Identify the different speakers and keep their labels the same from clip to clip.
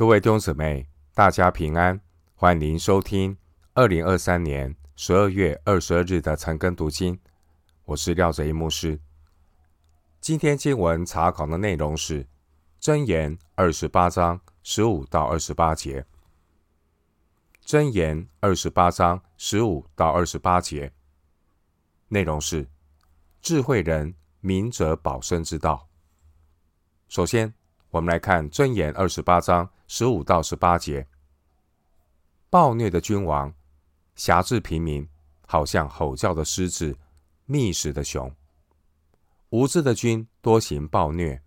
Speaker 1: 各位弟兄姊妹，大家平安，欢迎您收听二零二三年十二月二十二日的晨更读经。我是廖泽一牧师。今天经文查考的内容是《箴言》二十八章十五到二十八节，《箴言》二十八章十五到二十八节内容是智慧人明哲保身之道。首先，我们来看《箴言》二十八章十五到十八节：暴虐的君王辖制平民，好像吼叫的狮子，觅食的熊；无知的君多行暴虐，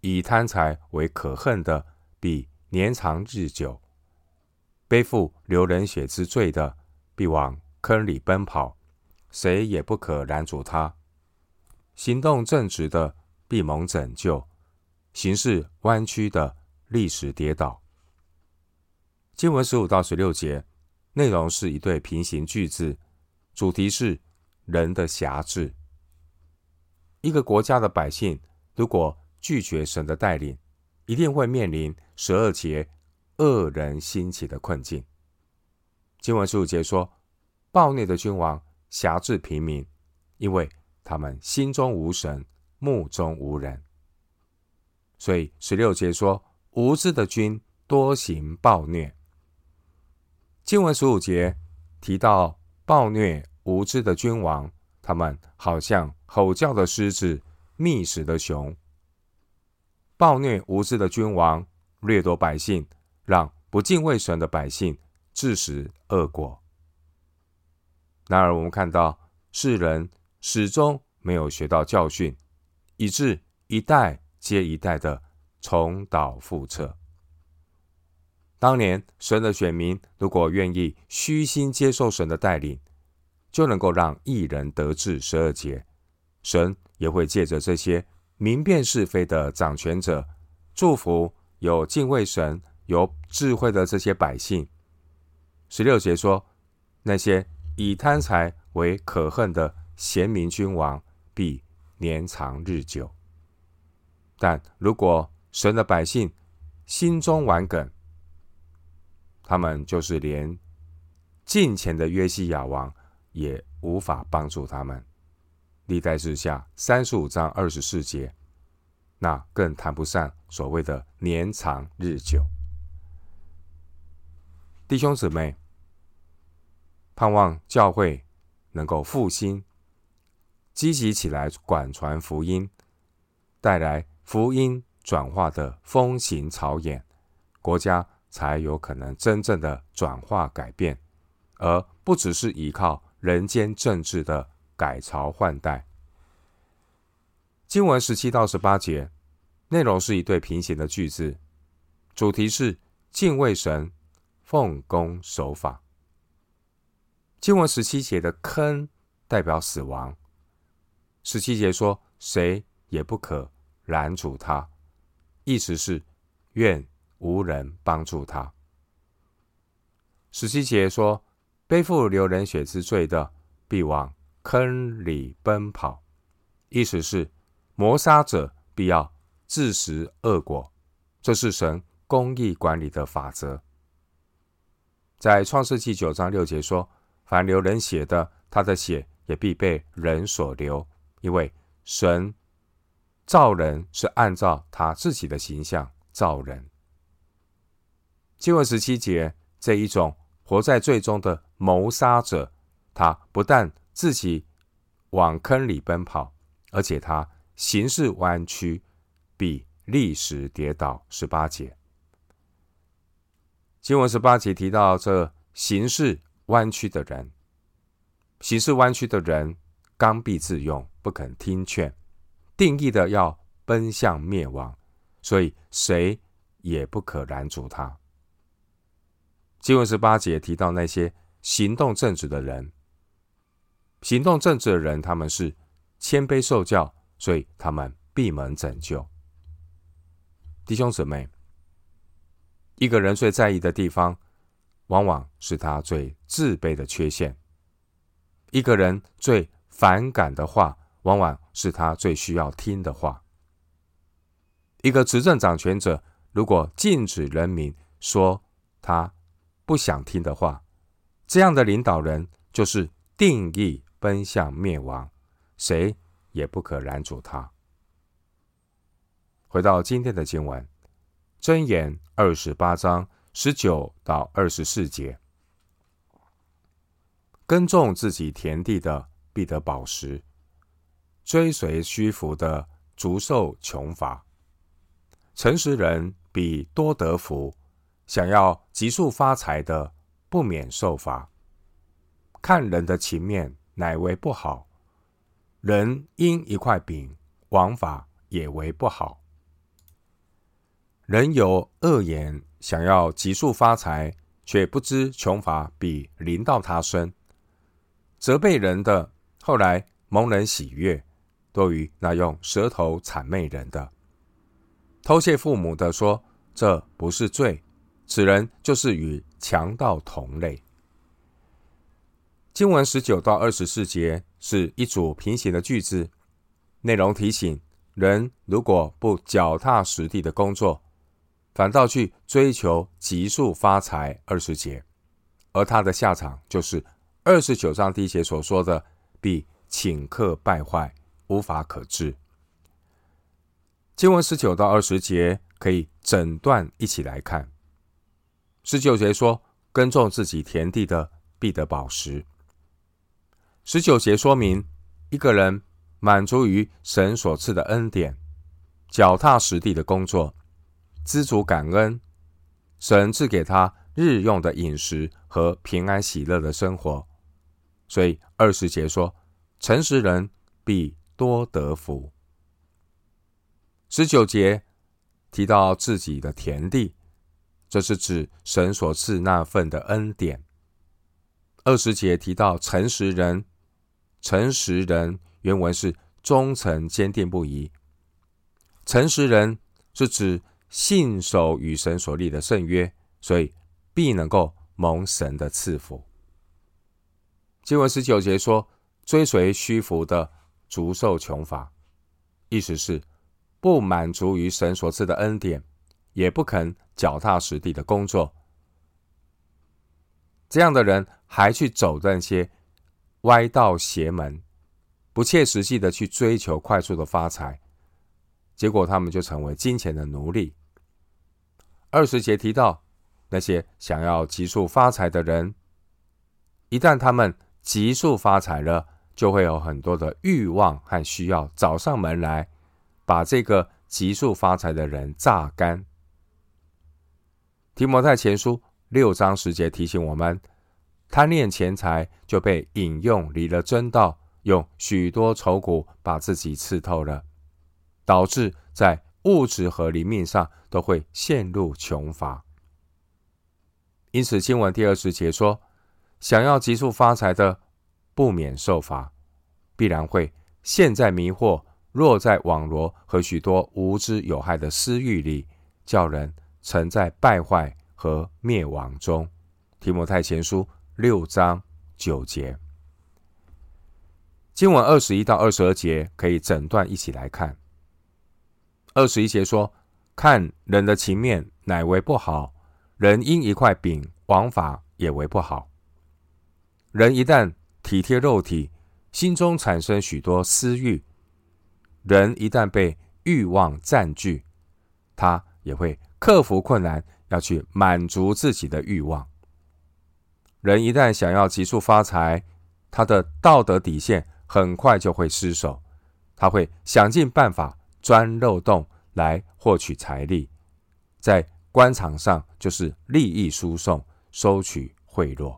Speaker 1: 以贪财为可恨的，必年长日久；背负流人血之罪的，必往坑里奔跑，谁也不可拦阻他；行动正直的，必蒙拯救。行事弯曲的，历史跌倒。经文十五到十六节内容是一对平行句子，主题是人的辖制。一个国家的百姓如果拒绝神的带领，一定会面临十二节恶人兴起的困境。经文十五节说，暴虐的君王辖制平民，因为他们心中无神，目中无人。所以十六节说，无知的君多行暴虐。经文十五节提到暴虐无知的君王，他们好像吼叫的狮子，觅食的熊。暴虐无知的君王掠夺百姓，让不敬畏神的百姓自食恶果。然而，我们看到世人始终没有学到教训，以致一代。接一代的重蹈覆辙。当年神的选民如果愿意虚心接受神的带领，就能够让一人得志十二节。神也会借着这些明辨是非的掌权者，祝福有敬畏神、有智慧的这些百姓。十六节说，那些以贪财为可恨的贤明君王，必年长日久。但如果神的百姓心中顽梗，他们就是连近前的约西亚王也无法帮助他们。历代志下三十五章二十四节，那更谈不上所谓的年长日久。弟兄姊妹，盼望教会能够复兴，积极起来广传福音，带来。福音转化的风行草偃，国家才有可能真正的转化改变，而不只是依靠人间政治的改朝换代。经文十七到十八节内容是一对平行的句子，主题是敬畏神、奉公守法。经文十七节的坑代表死亡，十七节说谁也不可。拦阻他，意思是愿无人帮助他。十七节说，背负流人血之罪的，必往坑里奔跑，意思是谋杀者必要自食恶果。这是神公义管理的法则。在创世纪九章六节说，凡流人血的，他的血也必被人所流，因为神。造人是按照他自己的形象造人。经文十七节，这一种活在罪中的谋杀者，他不但自己往坑里奔跑，而且他行事弯曲，必立时跌倒。十八节，经文十八节提到这行事弯曲的人，行事弯曲的人刚愎自用，不肯听劝。定义的要奔向灭亡，所以谁也不可拦阻他。经文十八节提到那些行动正直的人，行动正直的人，他们是谦卑受教，所以他们闭门拯救。弟兄姊妹，一个人最在意的地方，往往是他最自卑的缺陷；一个人最反感的话，往往是他最需要听的话。一个执政掌权者如果禁止人民说他不想听的话，这样的领导人就是定义奔向灭亡，谁也不可拦阻他。回到今天的经文，箴言二十八章十九到二十四节：耕种自己田地的必得宝石，追随虚浮的逐受穷乏。诚实人比多得福，想要急速发财的不免受罚。看人的情面乃为不好，人因一块饼枉法也为不好。人有恶言，想要急速发财，却不知穷乏比临到他身。责备人的，后来蒙人喜悦，多于那用舌头谄媚人的。偷窃父母的说：“这不是罪，此人就是与强盗同类。”经文十九到二十四节是一组平行的句子，内容提醒人如果不脚踏实地的工作。反倒去追求急速发财，二十节，而他的下场就是二十九章第一节所说的，必顷刻败坏，无法可治。经文十九到二十节可以整段一起来看。十九节说，耕种自己田地的必得饱食。十九节说明一个人满足于神所赐的恩典，脚踏实地的工作。知足感恩，神赐给他日用的饮食和平安喜乐的生活，所以二十节说：“诚实人必多得福。”十九节提到自己的田地，这是指神所赐那份的恩典。二十节提到诚实人，诚实人原文是忠诚坚定不移。诚实人是指。信守与神所立的圣约，所以必能够蒙神的赐福。经文十九节说：“追随虚浮的，逐受穷乏。”意思是不满足于神所赐的恩典，也不肯脚踏实地的工作。这样的人还去走那些歪道邪门，不切实际的去追求快速的发财，结果他们就成为金钱的奴隶。二十节提到那些想要急速发财的人，一旦他们急速发财了，就会有很多的欲望和需要找上门来，把这个急速发财的人榨干。提摩太前书六章十节提醒我们：贪恋钱财，就被引用离了真道，用许多愁苦把自己刺透了，导致在物质和灵命上都会陷入穷乏，因此经文第二十节说：想要急速发财的，不免受罚，必然会陷在迷惑、落在网罗和许多无知有害的私欲里，叫人沉在败坏和灭亡中。提摩太前书六章九节，经文二十一到二十二节可以整段一起来看。二十一节说：“看人的情面乃为不好，人因一块饼枉法也为不好。人一旦体贴肉体，心中产生许多私欲；人一旦被欲望占据，他也会克服困难，要去满足自己的欲望。人一旦想要急速发财，他的道德底线很快就会失守，他会想尽办法。”钻漏洞来获取财力，在官场上就是利益输送、收取贿赂。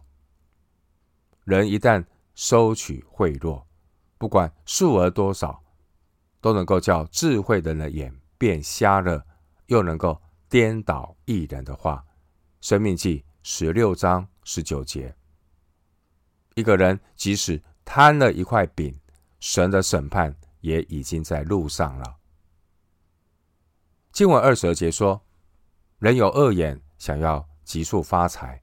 Speaker 1: 人一旦收取贿赂，不管数额多少，都能够叫智慧人的眼变瞎了，又能够颠倒一人的话。生命记十六章十九节。一个人即使贪了一块饼，神的审判也已经在路上了。经文二十二节说：“人有恶眼，想要急速发财。”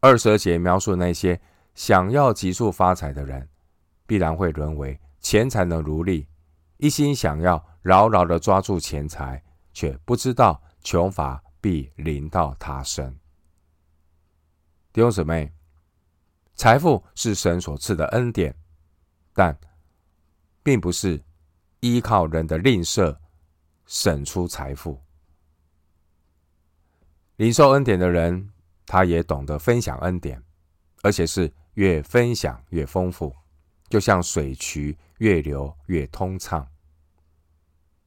Speaker 1: 二十二节描述那些想要急速发财的人，必然会沦为钱财的奴隶，一心想要牢牢的抓住钱财，却不知道穷乏必临到他身。弟兄姊妹，财富是神所赐的恩典，但并不是依靠人的吝啬省出财富。领受恩典的人，他也懂得分享恩典，而且是越分享越丰富，就像水渠越流越通畅。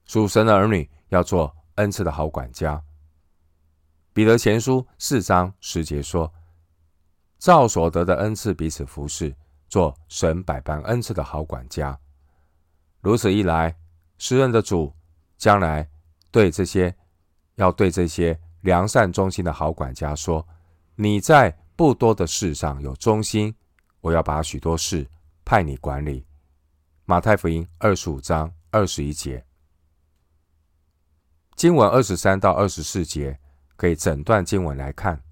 Speaker 1: 属神的儿女要做恩赐的好管家。彼得前书四章十节说：“照所得的恩赐彼此服侍，做神百般恩赐的好管家。”如此一来，施恩的主将来对这些要对这些良善忠心的好管家说：“你在不多的事上有忠心，我要把许多事派你管理。”马太福音二十五章二十一节。经文二十三到二十四节，可以整段经文来看。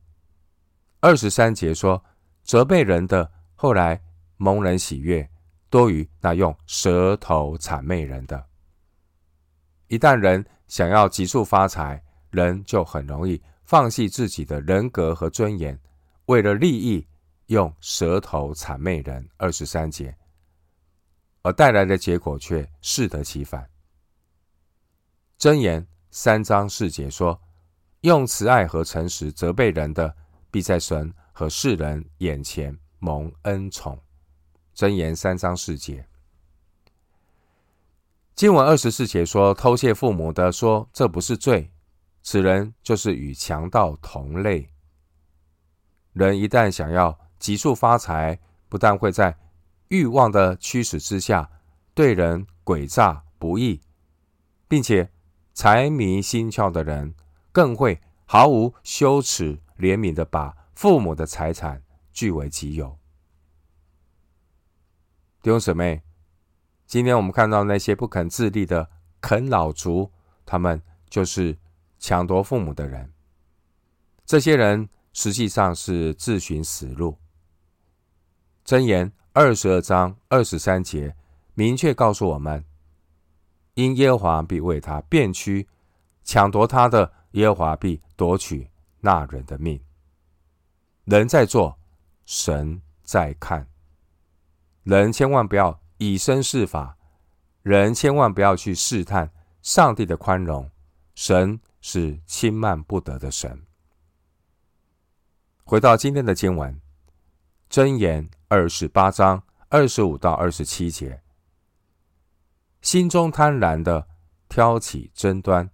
Speaker 1: 二十三节说，责备人的后来蒙人喜悦，多于那用舌头谄媚人的。一旦人想要急速发财，人就很容易放弃自己的人格和尊严，为了利益用舌头谄媚人。二十三节，而带来的结果却适得其反。箴言。三章四节说：“用慈爱和诚实责备人的，必在神和世人眼前蒙恩宠。”箴言三章四节。经文二十四节说：“偷窃父母的说，这不是罪，此人就是与强盗同类。”人一旦想要急速发财，不但会在欲望的驱使之下对人诡诈不义，并且。财迷心窍的人，更会毫无羞耻怜悯的把父母的财产据为己有。弟兄姊妹，今天我们看到那些不肯自立的啃老族，他们就是抢夺父母的人。这些人实际上是自寻死路。箴言二十二章二十三节明确告诉我们。因耶和华必为他变屈，抢夺他的耶和华必夺取那人的命。人在做，神在看。人千万不要以身试法，人千万不要去试探上帝的宽容。神是轻慢不得的神。回到今天的经文，箴言二十八章二十五到二十七节。心中贪婪的挑起争端，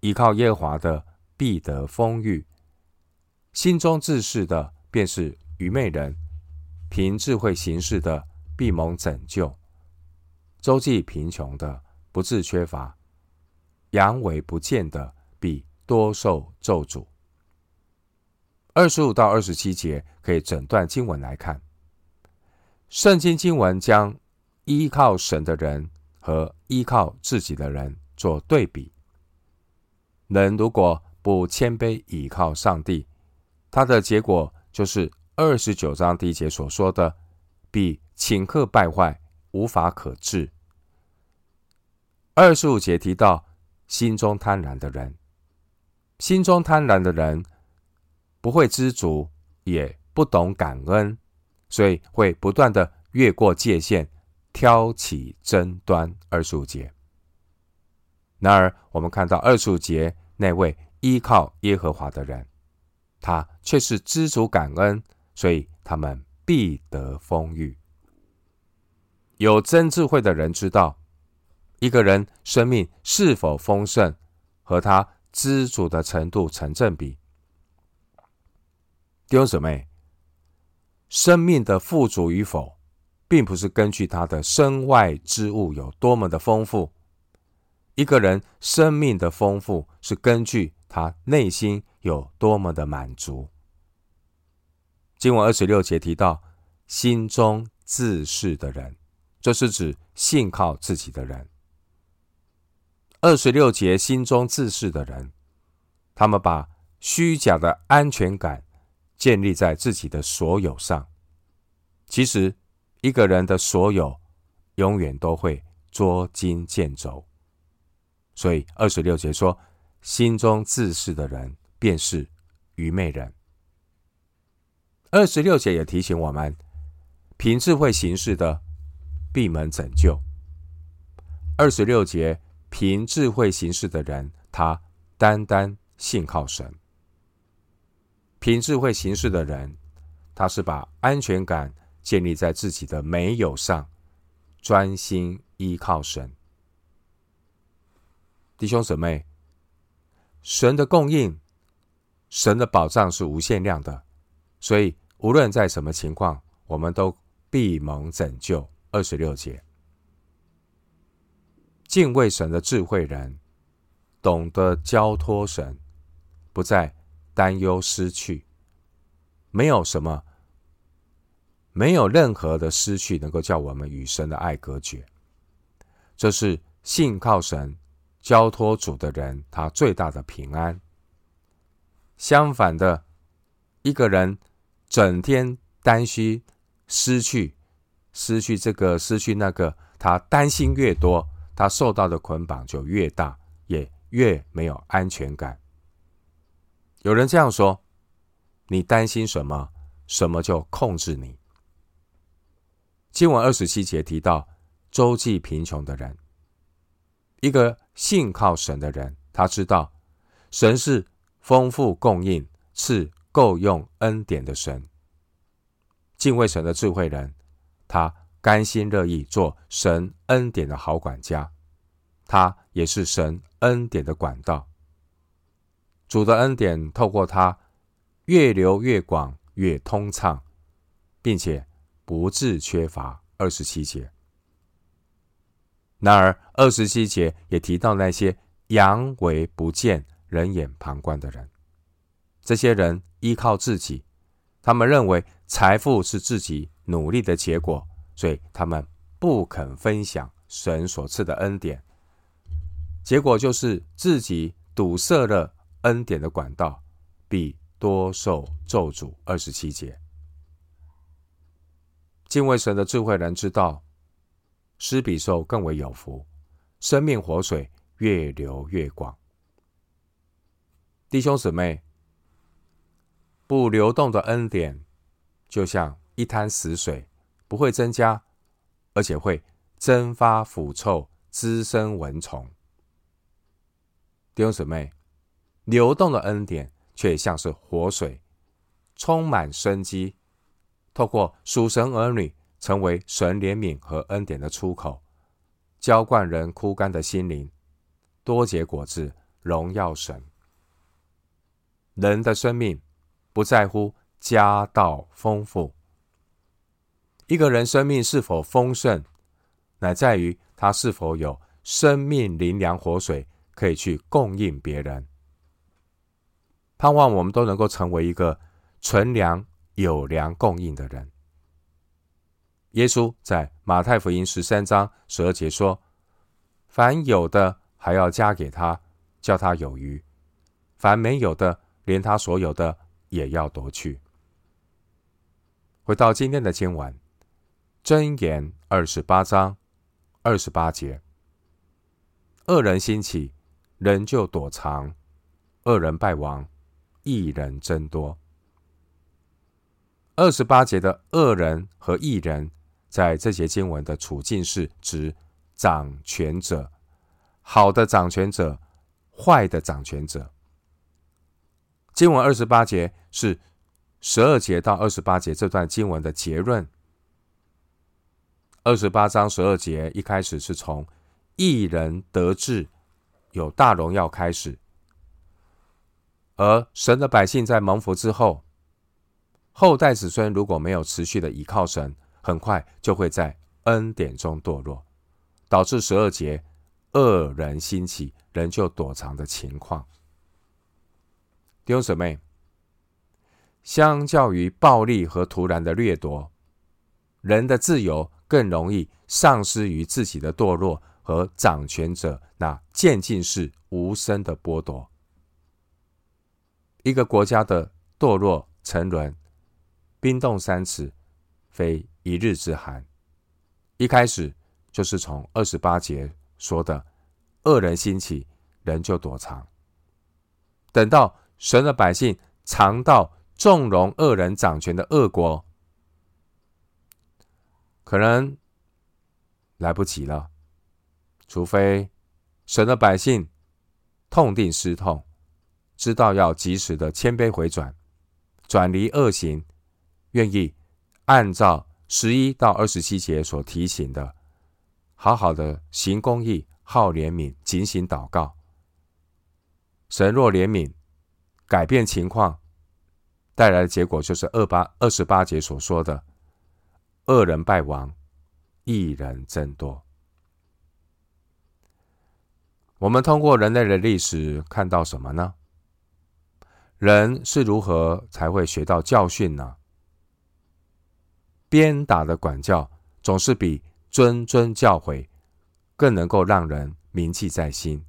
Speaker 1: 依靠耶华的必得丰裕；心中自恃的便是愚昧人，凭智慧行事的必蒙拯救。周济贫穷的不致缺乏，阳痿不见的必多受咒诅。二十五到二十七节可以整段经文来看，圣经经文将依靠神的人。和依靠自己的人做对比，人如果不谦卑倚靠上帝，他的结果就是二十九章第一节所说的，必顷刻败坏，无法可治。二十五节提到心中贪婪的人，心中贪婪的人不会知足，也不懂感恩，所以会不断的越过界限。挑起争端，二十五节。然而，我们看到二十五节那位依靠耶和华的人，他却是知足感恩，所以他们必得丰裕。有真智慧的人知道，一个人生命是否丰盛，和他知足的程度成正比。弟兄姊妹，生命的富足与否，并不是根据他的身外之物有多么的丰富，一个人生命的丰富是根据他内心有多么的满足。经文二十六节提到心中自恃的人，这是指信靠自己的人。二十六节心中自恃的人，他们把虚假的安全感建立在自己的所有上，其实。一个人的所有永远都会捉襟见肘，所以二十六节说：“心中自恃的人便是愚昧人。二十六节也提醒我们，凭智慧行事的闭门拯救。二十六节，凭智慧行事的人，他单单信靠神。凭智慧行事的人，他是把安全感建立在自己的没有上，专心依靠神。弟兄姊妹，神的供应，神的保障是无限量的，所以无论在什么情况，我们都必蒙拯救。二十六节，敬畏神的智慧人，懂得交托神，不再担忧失去。没有什么，没有任何的失去能够叫我们与神的爱隔绝。这是信靠神、交托主的人他最大的平安。相反的，一个人整天担心失去、失去这个、失去那个，他担心越多，他受到的捆绑就越大，也越没有安全感。有人这样说。你担心什么，什么就控制你。经文二十七节提到周济贫穷的人，一个信靠神的人，他知道神是丰富供应、赐够用恩典的神。敬畏神的智慧人，他甘心乐意做神恩典的好管家，他也是神恩典的管道。主的恩典透过他。越流越广，越通畅，并且不致缺乏。二十七节。然而，二十七节也提到那些阳为不见、人眼旁观的人。这些人依靠自己，他们认为财富是自己努力的结果，所以他们不肯分享神所赐的恩典。结果就是自己堵塞了恩典的管道，必多受咒诅。二十七节，敬畏神的智慧人知道，施比受更为有福，生命活水越流越广。弟兄姊妹，不流动的恩典，就像一滩死水，不会增加，而且会蒸发腐臭，滋生蚊虫。弟兄姊妹，流动的恩典。却像是活水，充满生机，透过属神儿女成为神怜悯和恩典的出口，浇灌人枯干的心灵，多结果子，荣耀神。人的生命不在乎家道丰富，一个人生命是否丰盛，乃在于他是否有生命灵粮活水可以去供应别人。盼望我们都能够成为一个存粮有粮供应的人。耶稣在马太福音十三章十二节说：“凡有的还要加给他，叫他有余；凡没有的，连他所有的也要夺去。”回到今天的经文，箴言二十八章二十八节：“恶人兴起，人就躲藏；恶人败亡。”义人增多。二十八节的恶人和义人，在这节经文的处境是指掌权者，好的掌权者，坏的掌权者。经文二十八节是十二节到二十八节这段经文的结论。二十八章十二节一开始是从义人得志，有大荣耀开始。而神的百姓在蒙福之后，后代子孙如果没有持续的依靠神，很快就会在恩典中堕落，导致十二节恶人兴起，人就躲藏的情况。弟兄姊妹，相较于暴力和突然的掠夺，人的自由更容易丧失于自己的堕落和掌权者那渐进式无声的剥夺。一个国家的堕落沉沦，冰冻三尺，非一日之寒。一开始就是从二十八节说的，恶人兴起，人就躲藏。等到神的百姓尝到纵容恶人掌权的恶果，可能来不及了。除非神的百姓痛定思痛，知道要及时的谦卑回转，转离恶行，愿意按照十一到二十七节所提醒的，好好的行公义、好怜悯、警醒祷告。神若怜悯，改变情况，带来的结果就是二八二十八节所说的：恶人败亡，义人增多。我们通过人类的历史看到什么呢？人是如何才会学到教训呢？鞭打的管教总是比谆谆教诲更能够让人铭记在心。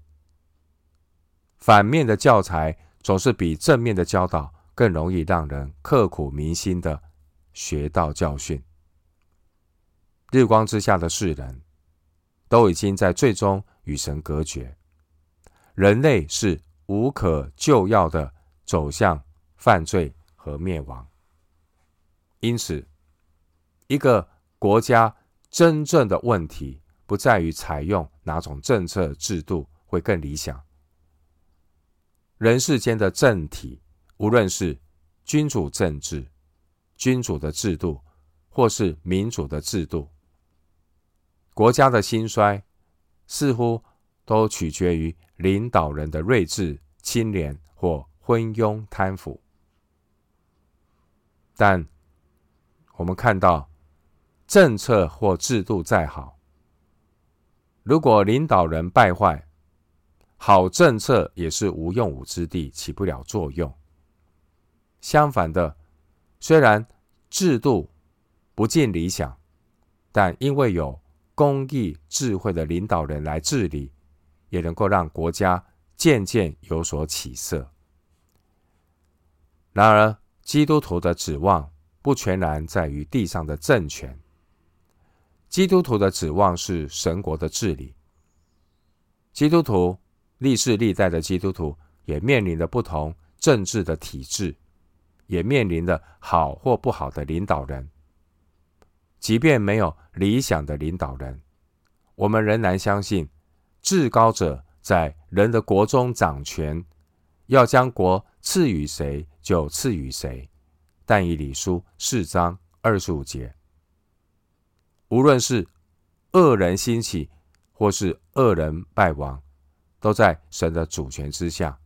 Speaker 1: 反面的教材总是比正面的教导更容易让人刻苦铭心的学到教训。日光之下的世人都已经在最终与神隔绝。人类是无可救药的走向犯罪和灭亡，因此，一个国家真正的问题不在于采用哪种政策制度会更理想。人世间的政体，无论是君主政治、君主的制度，或是民主的制度，国家的兴衰似乎都取决于。领导人的睿智、清廉或昏庸贪腐，但我们看到政策或制度再好，如果领导人败坏，好政策也是无用武之地，起不了作用。相反的，虽然制度不尽理想，但因为有公益、智慧的领导人来治理。也能够让国家渐渐有所起色。然而，基督徒的指望不全然在于地上的政权，基督徒的指望是神国的治理。基督徒历世历代的基督徒也面临着不同政治的体制，也面临着好或不好的领导人。即便没有理想的领导人，我们仍然相信。至高者在人的国中掌权，要将国赐予谁就赐予谁。但以理书四章二十五节，无论是恶人兴起，或是恶人败亡，都在神的主权之下。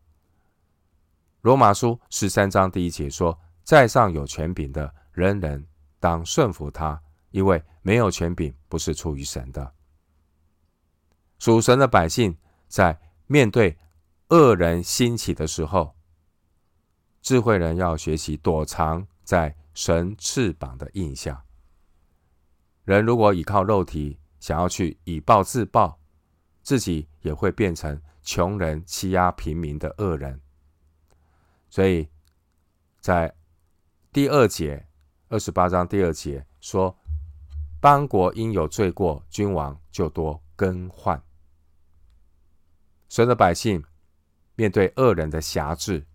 Speaker 1: 罗马书十三章第一节说：“在上有权柄的，人人当顺服他，因为没有权柄不是出于神的。”属神的百姓在面对恶人兴起的时候，智慧人要学习躲藏在神翅膀的荫下。人如果依靠肉体，想要去以暴制暴，自己也会变成穷人欺压平民的恶人。所以在第二节二十八章第二节说：“邦国因有罪过，君王就多更换。”神的百姓面对恶人的辖制，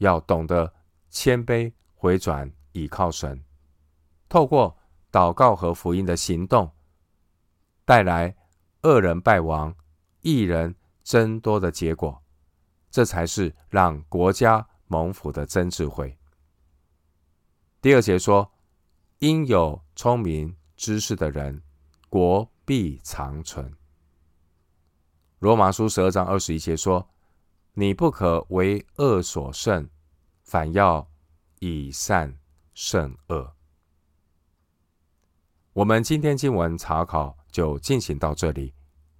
Speaker 1: 要懂得谦卑回转，倚靠神，透过祷告和福音的行动，带来恶人败亡、义人增多的结果。这才是让国家蒙福的真智慧。第二节说：“因有聪明知识的人，国必长存。”罗马书十二章二十一节说：“你不可为恶所胜，反要以善胜恶。”我们今天经文查考就进行到这里。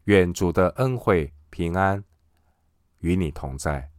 Speaker 1: 愿主的恩惠平安与你同在。